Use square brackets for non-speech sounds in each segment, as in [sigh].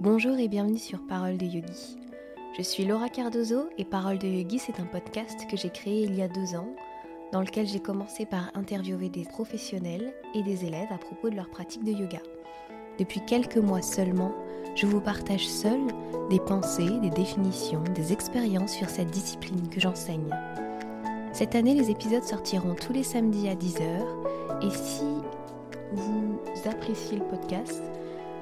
Bonjour et bienvenue sur Parole de Yogi. Je suis Laura Cardozo et Parole de Yogi, c'est un podcast que j'ai créé il y a deux ans, dans lequel j'ai commencé par interviewer des professionnels et des élèves à propos de leur pratique de yoga. Depuis quelques mois seulement, je vous partage seul des pensées, des définitions, des expériences sur cette discipline que j'enseigne. Cette année, les épisodes sortiront tous les samedis à 10h et si vous appréciez le podcast,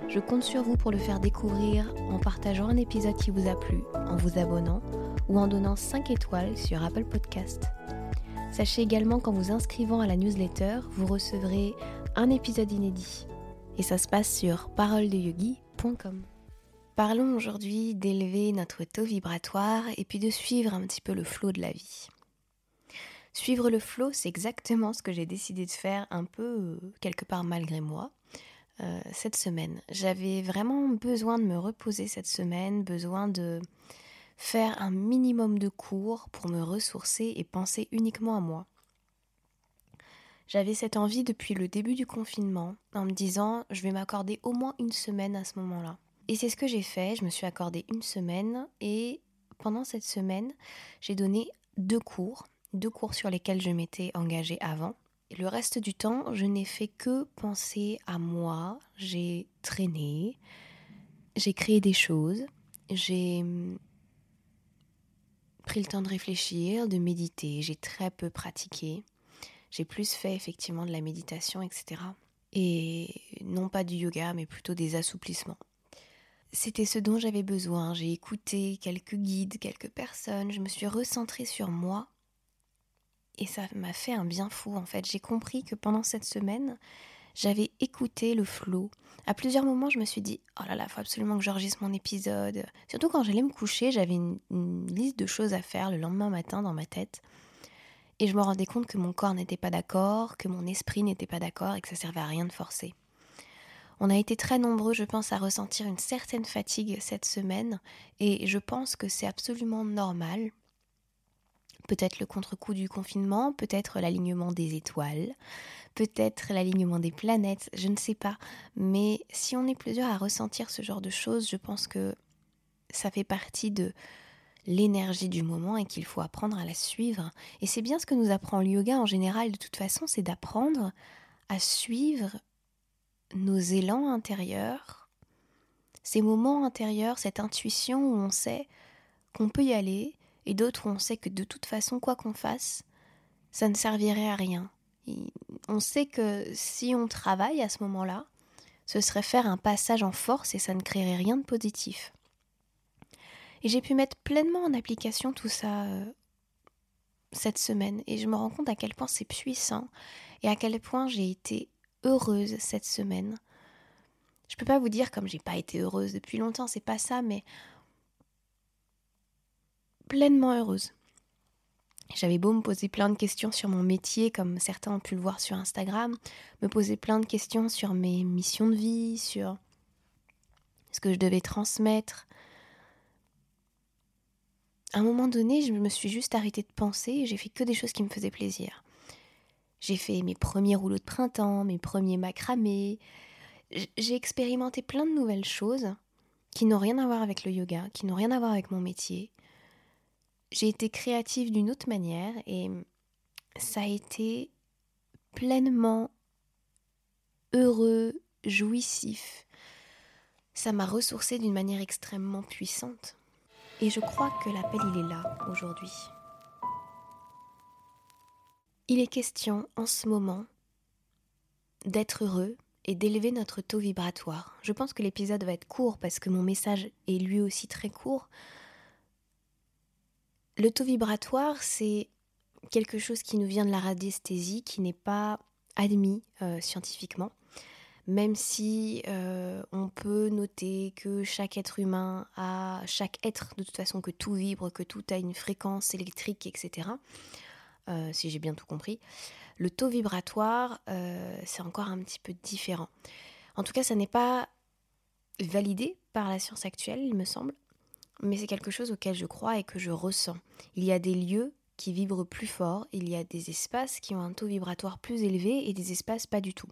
je compte sur vous pour le faire découvrir en partageant un épisode qui vous a plu, en vous abonnant ou en donnant 5 étoiles sur Apple Podcast. Sachez également qu'en vous inscrivant à la newsletter, vous recevrez un épisode inédit. Et ça se passe sur paroledeyogi.com. Parlons aujourd'hui d'élever notre taux vibratoire et puis de suivre un petit peu le flot de la vie. Suivre le flot, c'est exactement ce que j'ai décidé de faire un peu euh, quelque part malgré moi. Euh, cette semaine. J'avais vraiment besoin de me reposer cette semaine, besoin de faire un minimum de cours pour me ressourcer et penser uniquement à moi. J'avais cette envie depuis le début du confinement en me disant je vais m'accorder au moins une semaine à ce moment-là. Et c'est ce que j'ai fait, je me suis accordé une semaine et pendant cette semaine j'ai donné deux cours, deux cours sur lesquels je m'étais engagée avant le reste du temps, je n'ai fait que penser à moi. J'ai traîné, j'ai créé des choses, j'ai hum, pris le temps de réfléchir, de méditer. J'ai très peu pratiqué. J'ai plus fait effectivement de la méditation, etc. Et non pas du yoga, mais plutôt des assouplissements. C'était ce dont j'avais besoin. J'ai écouté quelques guides, quelques personnes. Je me suis recentrée sur moi et ça m'a fait un bien fou en fait. J'ai compris que pendant cette semaine, j'avais écouté le flow. À plusieurs moments, je me suis dit oh là là, faut absolument que j'enregistre mon épisode. Surtout quand j'allais me coucher, j'avais une, une, liste de choses à faire le lendemain matin dans ma tête. Et je me rendais compte que mon corps n'était pas d'accord, que mon esprit n'était pas d'accord et que ça servait à rien de forcer. On a été très nombreux, je pense, à ressentir une certaine fatigue cette semaine et je pense que c'est absolument normal Peut-être le contre-coup du confinement, peut-être l'alignement des étoiles, peut-être l'alignement des planètes, je ne sais pas. Mais si on est plusieurs à ressentir ce genre de choses, je pense que ça fait partie de l'énergie du moment et qu'il faut apprendre à la suivre. Et c'est bien ce que nous apprend le yoga en général, de toute façon, c'est d'apprendre à suivre nos élans intérieurs, ces moments intérieurs, cette intuition où on sait qu'on peut y aller, et d'autres où on sait que de toute façon, quoi qu'on fasse, ça ne servirait à rien. on sait que si on travaille à ce moment-là, ce serait faire un passage en force et ça ne créerait rien de positif. Et j'ai pu mettre pleinement en application tout ça euh, cette semaine et je me rends compte à quel point c'est puissant et à quel point j'ai été heureuse cette semaine. Je peux pas vous dire comme j'ai pas été heureuse depuis longtemps, c'est pas ça, mais pleinement heureuse. J'avais beau me poser plein de questions sur mon métier, comme certains ont pu le voir sur Instagram, me poser plein de questions sur mes missions de vie, sur ce que je devais transmettre. À un moment donné, je me suis juste arrêtée de penser et j'ai fait que des choses qui me faisaient plaisir. J'ai fait mes premiers rouleaux de printemps, mes premiers macramés. J'ai expérimenté plein de nouvelles choses qui n'ont rien à voir avec le yoga, qui n'ont rien à voir avec mon métier, j'ai été créative d'une autre manière et ça a été pleinement heureux, jouissif. Ça m'a ressourcé d'une manière extrêmement puissante. Et je crois que l'appel, il est là aujourd'hui. Il est question en ce moment d'être heureux et d'élever notre taux vibratoire. Je pense que l'épisode va être court parce que mon message est lui aussi très court. Le taux vibratoire, c'est quelque chose qui nous vient de la radiesthésie, qui n'est pas admis euh, scientifiquement, même si euh, on peut noter que chaque être humain a, chaque être, de toute façon, que tout vibre, que tout a une fréquence électrique, etc. Euh, si j'ai bien tout compris. Le taux vibratoire, c'est encore un petit peu différent. En tout cas, ça n'est pas validé par la science actuelle, il me semble mais c'est quelque chose auquel je crois et que je ressens. Il y a des lieux qui vibrent plus fort, il y a des espaces qui ont un taux vibratoire plus élevé et des espaces pas du tout.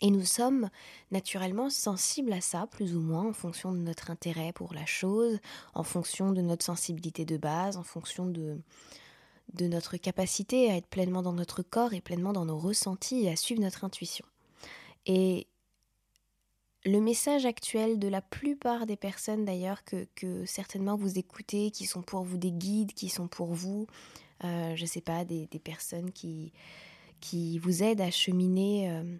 Et nous sommes naturellement sensibles à ça, plus ou moins, en fonction de notre intérêt pour la chose, en fonction de notre sensibilité de base, en fonction de, notre capacité à être pleinement dans notre corps et pleinement dans nos ressentis et à suivre notre intuition. Et le message actuel de la plupart des personnes d'ailleurs que, que, certainement vous écoutez, qui sont pour vous des guides, qui sont pour vous, euh, je ne sais pas, des, des, personnes qui, qui vous aident à cheminer euh,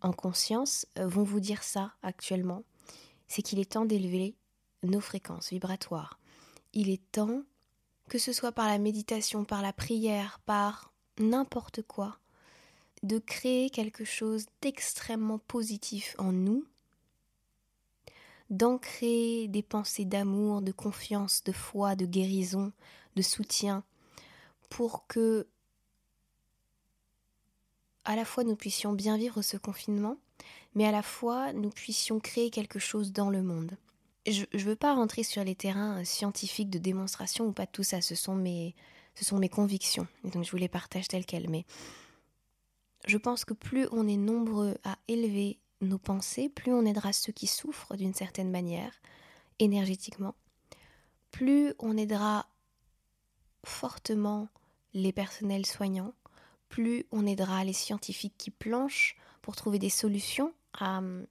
en conscience, euh, vont vous dire ça actuellement. C'est qu'il est temps d'élever nos fréquences vibratoires. Il est temps, que ce soit par la méditation, par la prière, par n'importe quoi, de créer quelque chose d'extrêmement positif en nous, d'ancrer des pensées d'amour, de confiance, de foi, de guérison, de soutien, pour que à la fois nous puissions bien vivre ce confinement, mais à la fois nous puissions créer quelque chose dans le monde. Je ne veux pas rentrer sur les terrains scientifiques de démonstration ou pas tout ça, ce sont mes, ce sont mes convictions, et donc je vous les partage telles quelles, mais je pense que plus on est nombreux à élever nos pensées, plus on aidera ceux qui souffrent d'une certaine manière, énergétiquement, plus on aidera fortement les personnels soignants, plus on aidera les scientifiques qui planchent pour trouver des solutions à hum,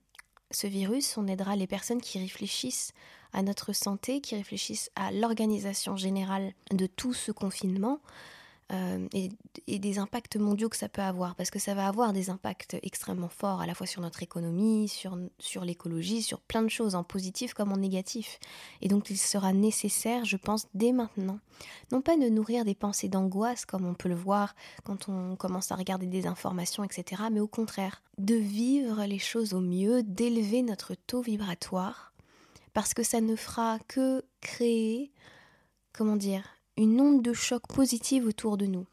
ce virus, on aidera les personnes qui réfléchissent à notre santé, qui réfléchissent à l'organisation générale de tout ce confinement, euh, et, des impacts mondiaux que ça peut avoir, parce que ça va avoir des impacts extrêmement forts à la fois sur notre économie, sur, sur l'écologie, sur plein de choses, en positif comme en négatif. Et donc il sera nécessaire, je pense, dès maintenant, non pas de nourrir des pensées d'angoisse comme on peut le voir quand on commence à regarder des informations, etc., mais au contraire, de vivre les choses au mieux, d'élever notre taux vibratoire, parce que ça ne fera que créer, comment dire, une onde de choc positive autour de nous.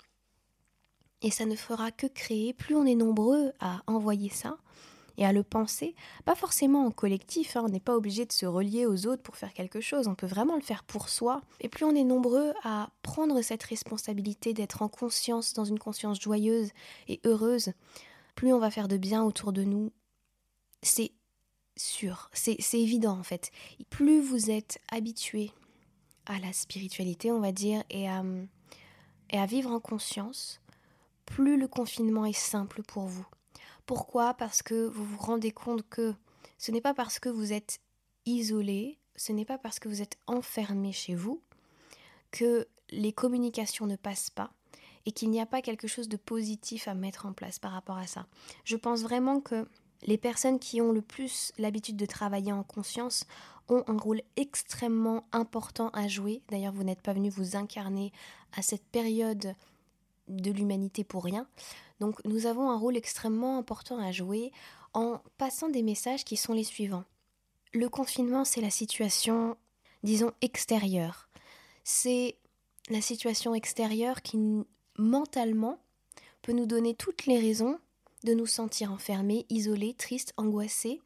Et ça ne fera que créer, plus on est nombreux à envoyer ça et à le penser, pas forcément en collectif, hein, on n'est pas obligé de se relier aux autres pour faire quelque chose, on peut vraiment le faire pour soi, et plus on est nombreux à prendre cette responsabilité d'être en conscience, dans une conscience joyeuse et heureuse, plus on va faire de bien autour de nous. C'est sûr, c'est évident en fait. Plus vous êtes habitué à la spiritualité, on va dire, et à, vivre en conscience, plus le confinement est simple pour vous. Pourquoi? Parce que vous vous rendez compte que ce n'est pas parce que vous êtes isolé, ce n'est pas parce que vous êtes enfermé chez vous que les communications ne passent pas et qu'il n'y a pas quelque chose de positif à mettre en place par rapport à ça. Je pense vraiment que les personnes qui ont le plus l'habitude de travailler en conscience ont un rôle extrêmement important à jouer. D'ailleurs, vous n'êtes pas venu vous incarner à cette période de l'humanité pour rien. Donc nous avons un rôle extrêmement important à jouer en passant des messages qui sont les suivants. Le confinement, c'est la situation, disons, extérieure. C'est la situation extérieure qui, mentalement, peut nous donner toutes les raisons de nous sentir enfermés, isolés, tristes, angoissés,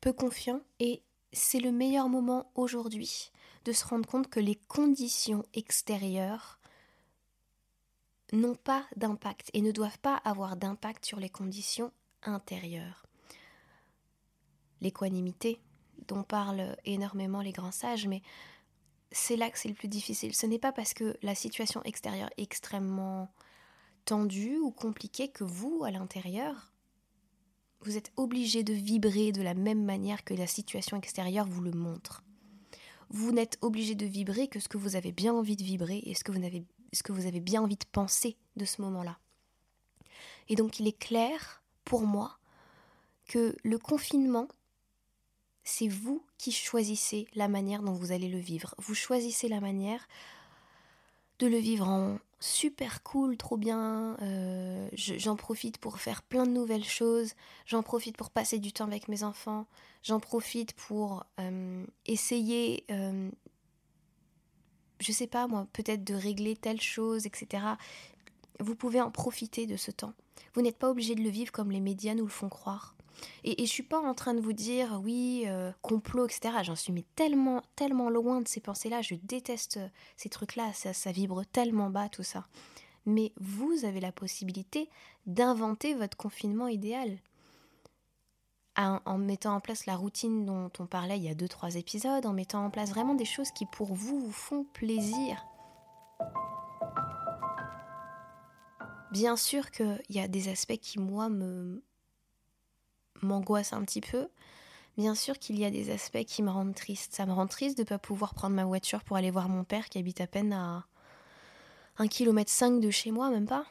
peu confiants et c'est le meilleur moment aujourd'hui de se rendre compte que les conditions extérieures n'ont pas d'impact et ne doivent pas avoir d'impact sur les conditions intérieures. L'équanimité, dont parlent énormément les grands sages, mais c'est là que c'est le plus difficile. Ce n'est pas parce que la situation extérieure est extrêmement tendue ou compliquée que vous, à l'intérieur, vous êtes obligé de vibrer de la même manière que la situation extérieure vous le montre. Vous n'êtes obligé de vibrer que ce que vous avez bien envie de vibrer et ce que vous avez, ce que vous avez bien envie de penser de ce moment-là. Et donc il est clair pour moi que le confinement, c'est vous qui choisissez la manière dont vous allez le vivre. Vous choisissez la manière de le vivre en super cool, trop bien, euh, j'en profite pour faire plein de nouvelles choses, j'en profite pour passer du temps avec mes enfants, j'en profite pour euh, essayer, euh, je sais pas moi, peut-être de régler telle chose, etc. Vous pouvez en profiter de ce temps. Vous n'êtes pas obligé de le vivre comme les médias nous le font croire. Et, et je suis pas en train de vous dire oui, euh, complot, etc. J'en suis mais tellement, tellement loin de ces pensées-là. Je déteste ces trucs-là. Ça, ça vibre tellement bas, tout ça. Mais vous avez la possibilité d'inventer votre confinement idéal. en mettant en place la routine dont on parlait il y a deux trois épisodes, en mettant en place vraiment des choses qui pour vous vous font plaisir. Bien sûr qu'il y a des aspects qui moi me m'angoissent un petit peu. Bien sûr qu'il y a des aspects qui me rendent triste. Ça me rend triste de ne pas pouvoir prendre ma voiture pour aller voir mon père qui habite à peine à un kilomètre cinq de chez moi, même pas.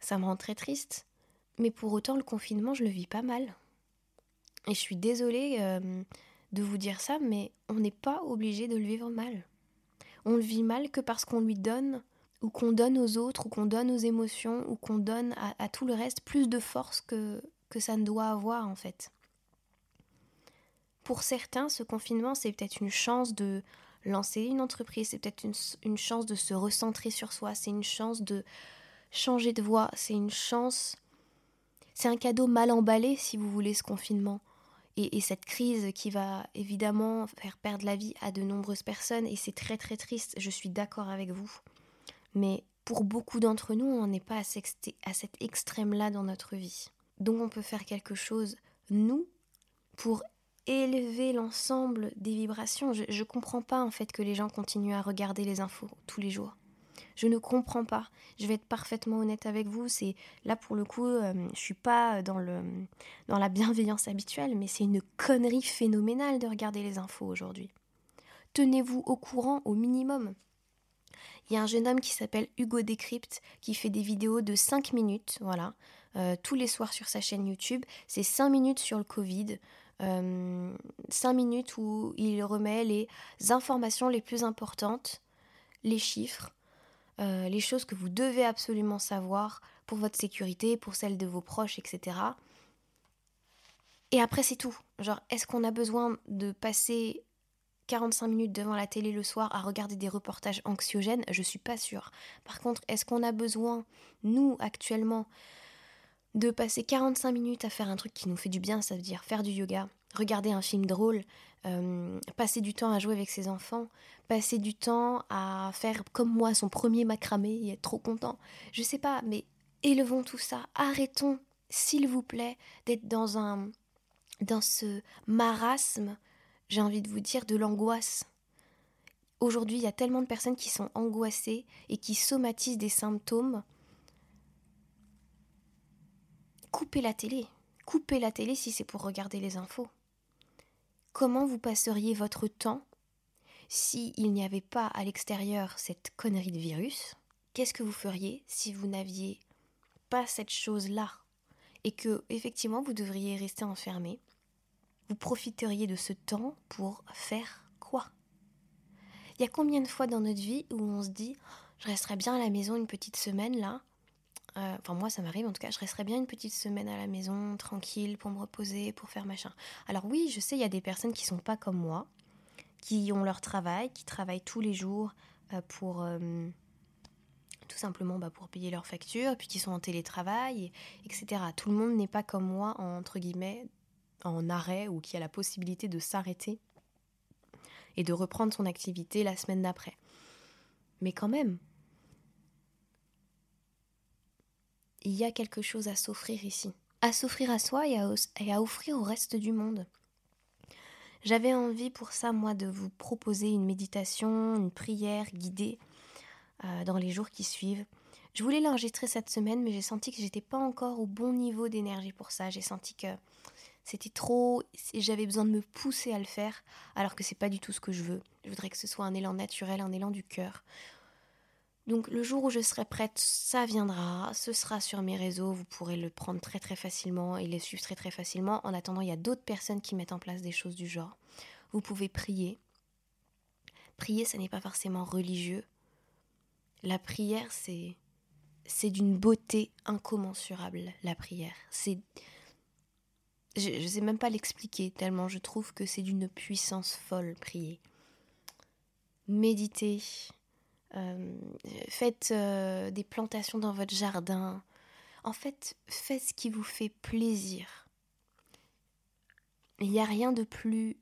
Ça me rend très triste. Mais pour autant, le confinement, je le vis pas mal. Et je suis désolée euh, de vous dire ça, mais on n'est pas obligé de le vivre mal. On le vit mal que parce qu'on lui donne, ou qu'on donne aux autres, ou qu'on donne aux émotions, ou qu'on donne à, tout le reste plus de force que, que ça ne doit avoir en fait. Pour certains, ce confinement, c'est peut-être une chance de lancer une entreprise, c'est peut-être une, chance de se recentrer sur soi, c'est une chance de changer de voie, c'est une chance... C'est un cadeau mal emballé, si vous voulez, ce confinement et, cette crise qui va évidemment faire perdre la vie à de nombreuses personnes, et c'est très très triste, je suis d'accord avec vous. Mais pour beaucoup d'entre nous, on n'est pas à cet extrême-là dans notre vie. Donc on peut faire quelque chose, nous, pour élever l'ensemble des vibrations. Je ne comprends pas en fait que les gens continuent à regarder les infos tous les jours. Je ne comprends pas. Je vais être parfaitement honnête avec vous. C'est là pour le coup, euh, je suis pas dans le dans la bienveillance habituelle, mais c'est une connerie phénoménale de regarder les infos aujourd'hui. Tenez-vous au courant au minimum. Il y a un jeune homme qui s'appelle Hugo Décrypte qui fait des vidéos de 5 minutes, voilà, euh, tous les soirs sur sa chaîne YouTube. C'est 5 minutes sur le Covid, euh, 5 minutes où il remet les informations les plus importantes, les chiffres, euh, les choses que vous devez absolument savoir pour votre sécurité, pour celle de vos proches, etc. Et après, c'est tout. Genre, est-ce qu'on a besoin de passer 45 minutes devant la télé le soir à regarder des reportages anxiogènes? Je suis pas sûre. Par contre, est-ce qu'on a besoin, nous, actuellement, de passer 45 minutes à faire un truc qui nous fait du bien, ça veut dire faire du yoga, regarder un film drôle, euh, passer du temps à jouer avec ses enfants, passer du temps à faire comme moi son premier macramé et être trop content. Je sais pas, mais élevons tout ça. Arrêtons, s'il vous plaît, d'être dans un dans ce marasme, j'ai envie de vous dire, de l'angoisse. Aujourd'hui, il y a tellement de personnes qui sont angoissées et qui somatisent des symptômes. Coupez la télé. Coupez la télé si c'est pour regarder les infos. Comment vous passeriez votre temps si il n'y avait pas à l'extérieur cette connerie de virus? Qu'est-ce que vous feriez si vous n'aviez pas cette chose-là? Et que effectivement vous devriez rester enfermé Vous profiteriez de ce temps pour faire quoi? Il y a combien de fois dans notre vie où on se dit je resterai bien à la maison une petite semaine là euh, enfin, moi, ça m'arrive en tout cas. Je resterai bien une petite semaine à la maison, tranquille, pour me reposer, pour faire machin. Alors, oui, je sais, il y a des personnes qui sont pas comme moi, qui ont leur travail, qui travaillent tous les jours euh, pour. Euh, tout simplement bah, pour payer leurs factures, puis qui sont en télétravail, etc. Tout le monde n'est pas comme moi, entre guillemets, en arrêt ou qui a la possibilité de s'arrêter et de reprendre son activité la semaine d'après. Mais quand même, il y a quelque chose à s'offrir ici. À s'offrir à soi et à, offrir au reste du monde. J'avais envie pour ça, moi, de vous proposer une méditation, une prière guidée euh, dans les jours qui suivent. Je voulais l'enregistrer cette semaine, mais j'ai senti que j'étais pas encore au bon niveau d'énergie pour ça. J'ai senti que c'était trop, j'avais besoin de me pousser à le faire, alors que c'est pas du tout ce que je veux. Je voudrais que ce soit un élan naturel, un élan du cœur. Donc le jour où je serai prête, ça viendra, ce sera sur mes réseaux, vous pourrez le prendre très très facilement et les suivre très très facilement. En attendant, il y a d'autres personnes qui mettent en place des choses du genre. Vous pouvez prier. Prier, ça n'est pas forcément religieux. La prière, c'est c'est d'une beauté incommensurable, la prière. C'est je ne sais même pas l'expliquer tellement je trouve que c'est d'une puissance folle prier. Méditer, faites euh, des plantations dans votre jardin. En fait, faites ce qui vous fait plaisir. Il n'y a rien de plus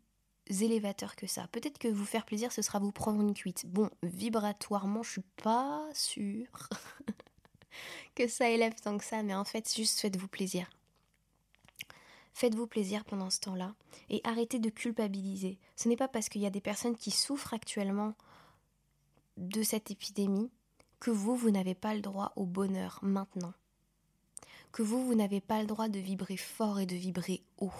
élévateur que ça. Peut-être que vous faire plaisir, ce sera vous prendre une cuite. Bon, vibratoirement, je suis pas sûre [laughs] que ça élève tant que ça, mais en fait, juste faites-vous plaisir. Faites-vous plaisir pendant ce temps-là et arrêtez de culpabiliser. Ce n'est pas parce qu'il y a des personnes qui souffrent actuellement de cette épidémie que vous, vous n'avez pas le droit au bonheur maintenant. Que vous, vous n'avez pas le droit de vibrer fort et de vibrer haut.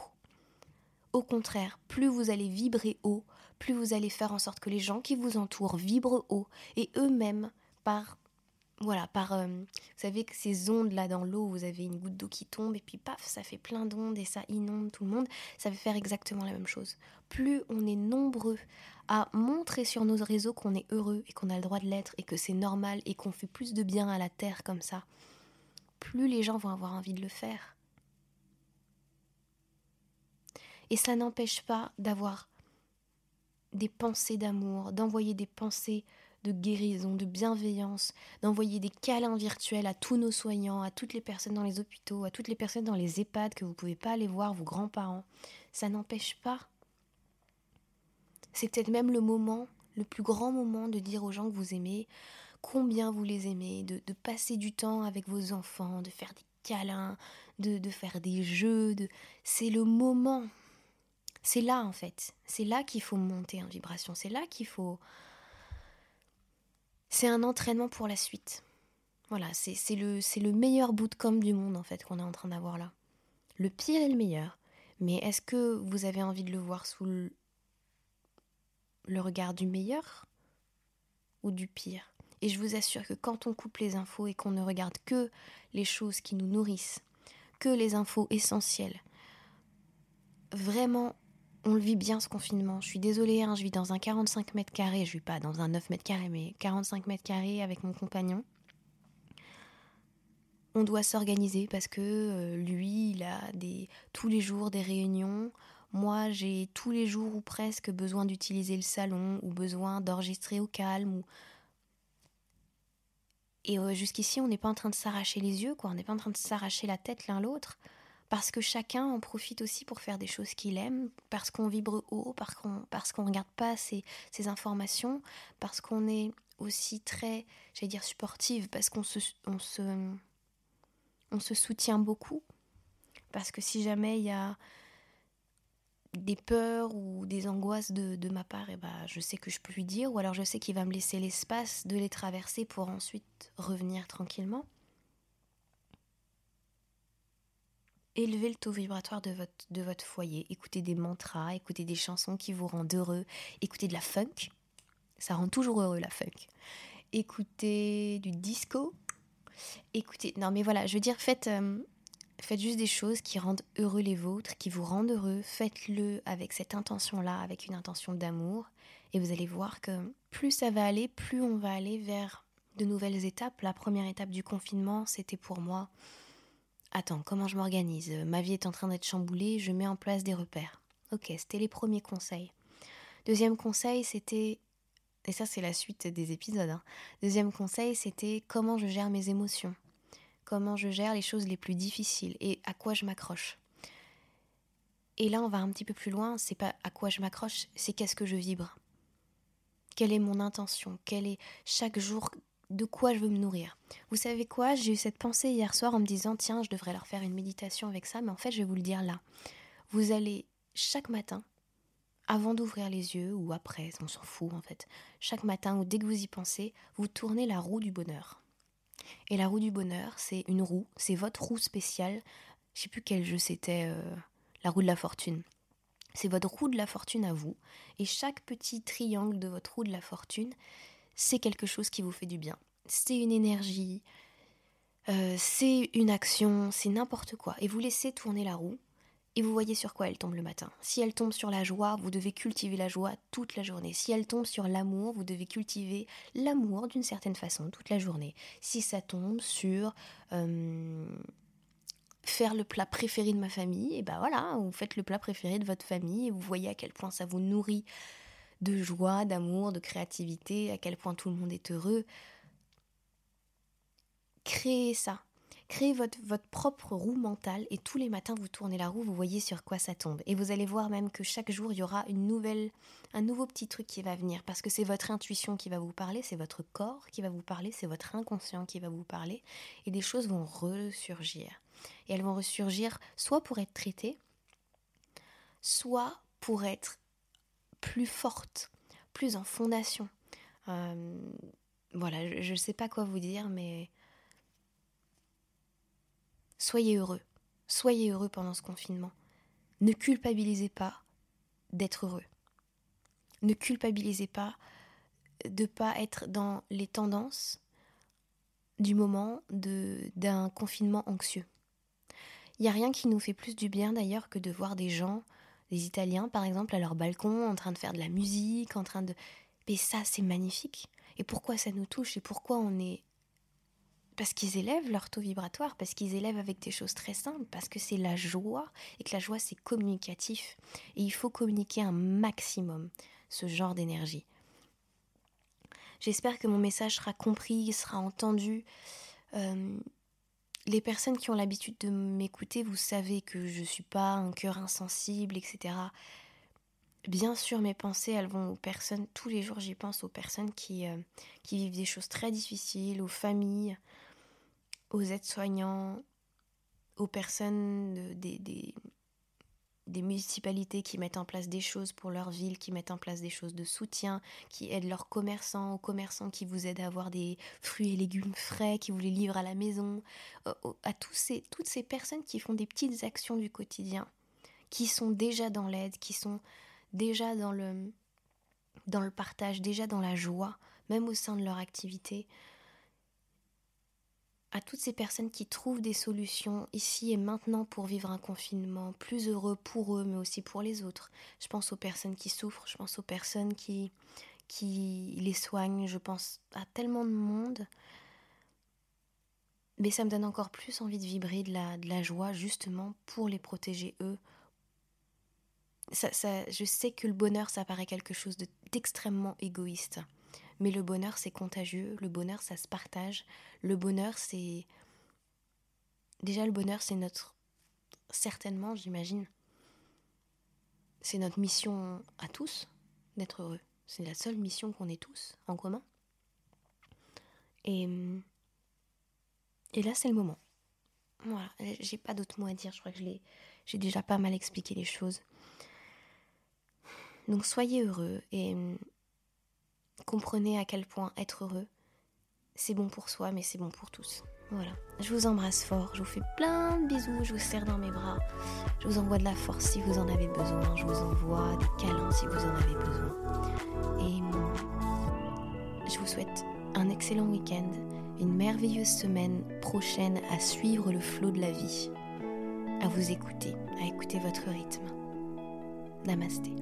Au contraire, plus vous allez vibrer haut, plus vous allez faire en sorte que les gens qui vous entourent vibrent haut et eux-mêmes, par voilà, par, euh, vous savez que ces ondes là dans l'eau, vous avez une goutte d'eau qui tombe et puis paf, ça fait plein d'ondes et ça inonde tout le monde, ça va faire exactement la même chose. Plus on est nombreux à montrer sur nos réseaux qu'on est heureux et qu'on a le droit de l'être et que c'est normal et qu'on fait plus de bien à la terre comme ça, plus les gens vont avoir envie de le faire. Et ça n'empêche pas d'avoir des pensées d'amour, d'envoyer des pensées de guérison, de bienveillance, d'envoyer des câlins virtuels à tous nos soignants, à toutes les personnes dans les hôpitaux, à toutes les personnes dans les EHPAD que vous ne pouvez pas aller voir, vos grands-parents. Ça n'empêche pas. C'est peut-être même le moment, le plus grand moment de dire aux gens que vous aimez combien vous les aimez, de, passer du temps avec vos enfants, de faire des câlins, de, de faire des jeux. De... C'est le moment. C'est là en fait. C'est là qu'il faut monter en vibration. C'est là qu'il faut c'est un entraînement pour la suite. Voilà, c'est le, le meilleur bootcamp du monde en fait qu'on est en train d'avoir là. Le pire est le meilleur. Mais est-ce que vous avez envie de le voir sous le regard du meilleur ou du pire? Et je vous assure que quand on coupe les infos et qu'on ne regarde que les choses qui nous nourrissent, que les infos essentielles, vraiment on le vit bien ce confinement. Je suis désolée, hein, je vis dans un 45 mètres carrés, je vis pas dans un 9 mètres carrés, mais 45 mètres carrés avec mon compagnon. On doit s'organiser parce que euh, lui, il a des, tous les jours des réunions. Moi, j'ai tous les jours ou presque besoin d'utiliser le salon ou besoin d'enregistrer au calme. Ou... Et euh, jusqu'ici, on n'est pas en train de s'arracher les yeux, quoi. On n'est pas en train de s'arracher la tête l'un l'autre parce que chacun en profite aussi pour faire des choses qu'il aime, parce qu'on vibre haut, parce qu'on parce qu'on regarde pas ces, informations, parce qu'on est aussi très, j'allais dire sportive, parce qu'on se, on se, on se soutient beaucoup, parce que si jamais il y a des peurs ou des angoisses de, ma part, et eh ben, je sais que je peux lui dire, ou alors je sais qu'il va me laisser l'espace de les traverser pour ensuite revenir tranquillement. Élevez le taux vibratoire de votre, de votre foyer, écoutez des mantras, écoutez des chansons qui vous rendent heureux, écoutez de la funk, ça rend toujours heureux la funk. Écoutez du disco, écoutez, non mais voilà, je veux dire, faites, euh, faites juste des choses qui rendent heureux les vôtres, qui vous rendent heureux, faites-le avec cette intention-là, avec une intention d'amour, et vous allez voir que plus ça va aller, plus on va aller vers de nouvelles étapes. La première étape du confinement, c'était pour moi Attends, comment je m'organise? Ma vie est en train d'être chamboulée, je mets en place des repères. Ok, c'était les premiers conseils. Deuxième conseil, c'était... Et ça, c'est la suite des épisodes. Hein. Deuxième conseil, c'était comment je gère mes émotions. Comment je gère les choses les plus difficiles et à quoi je m'accroche. Et là, on va un petit peu plus loin. C'est pas à quoi je m'accroche, c'est qu'est-ce que je vibre. Quelle est mon intention? Quel est chaque jour de quoi je veux me nourrir. Vous savez quoi? J'ai eu cette pensée hier soir en me disant tiens, je devrais leur faire une méditation avec ça, mais en fait, je vais vous le dire là. Vous allez chaque matin, avant d'ouvrir les yeux ou après, on s'en fout en fait, chaque matin ou dès que vous y pensez, vous tournez la roue du bonheur. Et la roue du bonheur, c'est une roue, c'est votre roue spéciale. Je sais plus quel jeu c'était, euh, la roue de la fortune. C'est votre roue de la fortune à vous. Et chaque petit triangle de votre roue de la fortune, c'est quelque chose qui vous fait du bien. C'est une énergie, euh, c'est une action, c'est n'importe quoi. Et vous laissez tourner la roue et vous voyez sur quoi elle tombe le matin. Si elle tombe sur la joie, vous devez cultiver la joie toute la journée. Si elle tombe sur l'amour, vous devez cultiver l'amour d'une certaine façon toute la journée. Si ça tombe sur euh, faire le plat préféré de ma famille, et ben voilà, vous faites le plat préféré de votre famille et vous voyez à quel point ça vous nourrit de joie, d'amour, de créativité, à quel point tout le monde est heureux. Créez ça. Créez votre, votre propre roue mentale et tous les matins vous tournez la roue, vous voyez sur quoi ça tombe. Et vous allez voir même que chaque jour il y aura une nouvelle, un nouveau petit truc qui va venir parce que c'est votre intuition qui va vous parler, c'est votre corps qui va vous parler, c'est votre inconscient qui va vous parler et des choses vont ressurgir. Et elles vont ressurgir soit pour être traitées, soit pour être plus forte, plus en fondation. Euh, voilà, je ne sais pas quoi vous dire, mais soyez heureux. Soyez heureux pendant ce confinement. Ne culpabilisez pas d'être heureux. Ne culpabilisez pas de ne pas être dans les tendances du moment d'un confinement anxieux. Il n'y a rien qui nous fait plus du bien d'ailleurs que de voir des gens, des Italiens par exemple, à leur balcon en train de faire de la musique, en train de... Mais ça, c'est magnifique. Et pourquoi ça nous touche et pourquoi on est... Parce qu'ils élèvent leur taux vibratoire, parce qu'ils élèvent avec des choses très simples, parce que c'est la joie, et que la joie c'est communicatif. Et il faut communiquer un maximum ce genre d'énergie. J'espère que mon message sera compris, sera entendu. Euh, les personnes qui ont l'habitude de m'écouter, vous savez que je ne suis pas un cœur insensible, etc. Bien sûr, mes pensées, elles vont aux personnes, tous les jours j'y pense aux personnes qui, euh, qui vivent des choses très difficiles, aux familles, aux aides-soignants, aux personnes des, des municipalités qui mettent en place des choses pour leur ville, qui mettent en place des choses de soutien, qui aident leurs commerçants, aux commerçants qui vous aident à avoir des fruits et légumes frais, qui vous les livrent à la maison, euh, à tous ces, toutes ces personnes qui font des petites actions du quotidien, qui sont déjà dans l'aide, qui sont déjà dans le, dans le partage, déjà dans la joie, même au sein de leur activité à toutes ces personnes qui trouvent des solutions ici et maintenant pour vivre un confinement plus heureux pour eux, mais aussi pour les autres. Je pense aux personnes qui souffrent, je pense aux personnes qui, qui les soignent, je pense à tellement de monde. Mais ça me donne encore plus envie de vibrer de la, de la joie justement pour les protéger eux. Ça, ça, je sais que le bonheur, ça paraît quelque chose d'extrêmement égoïste. Mais le bonheur, c'est contagieux, le bonheur, ça se partage. Le bonheur, c'est... Déjà, le bonheur, c'est notre... Certainement, j'imagine. C'est notre mission à tous d'être heureux. C'est la seule mission qu'on ait tous en commun. Et, et là, c'est le moment. Voilà, j'ai pas d'autres mots à dire. Je crois que j'ai déjà pas mal expliqué les choses. Donc soyez heureux et comprenez à quel point être heureux, c'est bon pour soi, mais c'est bon pour tous. Voilà. Je vous embrasse fort, je vous fais plein de bisous, je vous serre dans mes bras, je vous envoie de la force si vous en avez besoin, je vous envoie des câlins si vous en avez besoin. Et je vous souhaite un excellent week-end, une merveilleuse semaine prochaine à suivre le flot de la vie, à vous écouter, à écouter votre rythme. Namasté.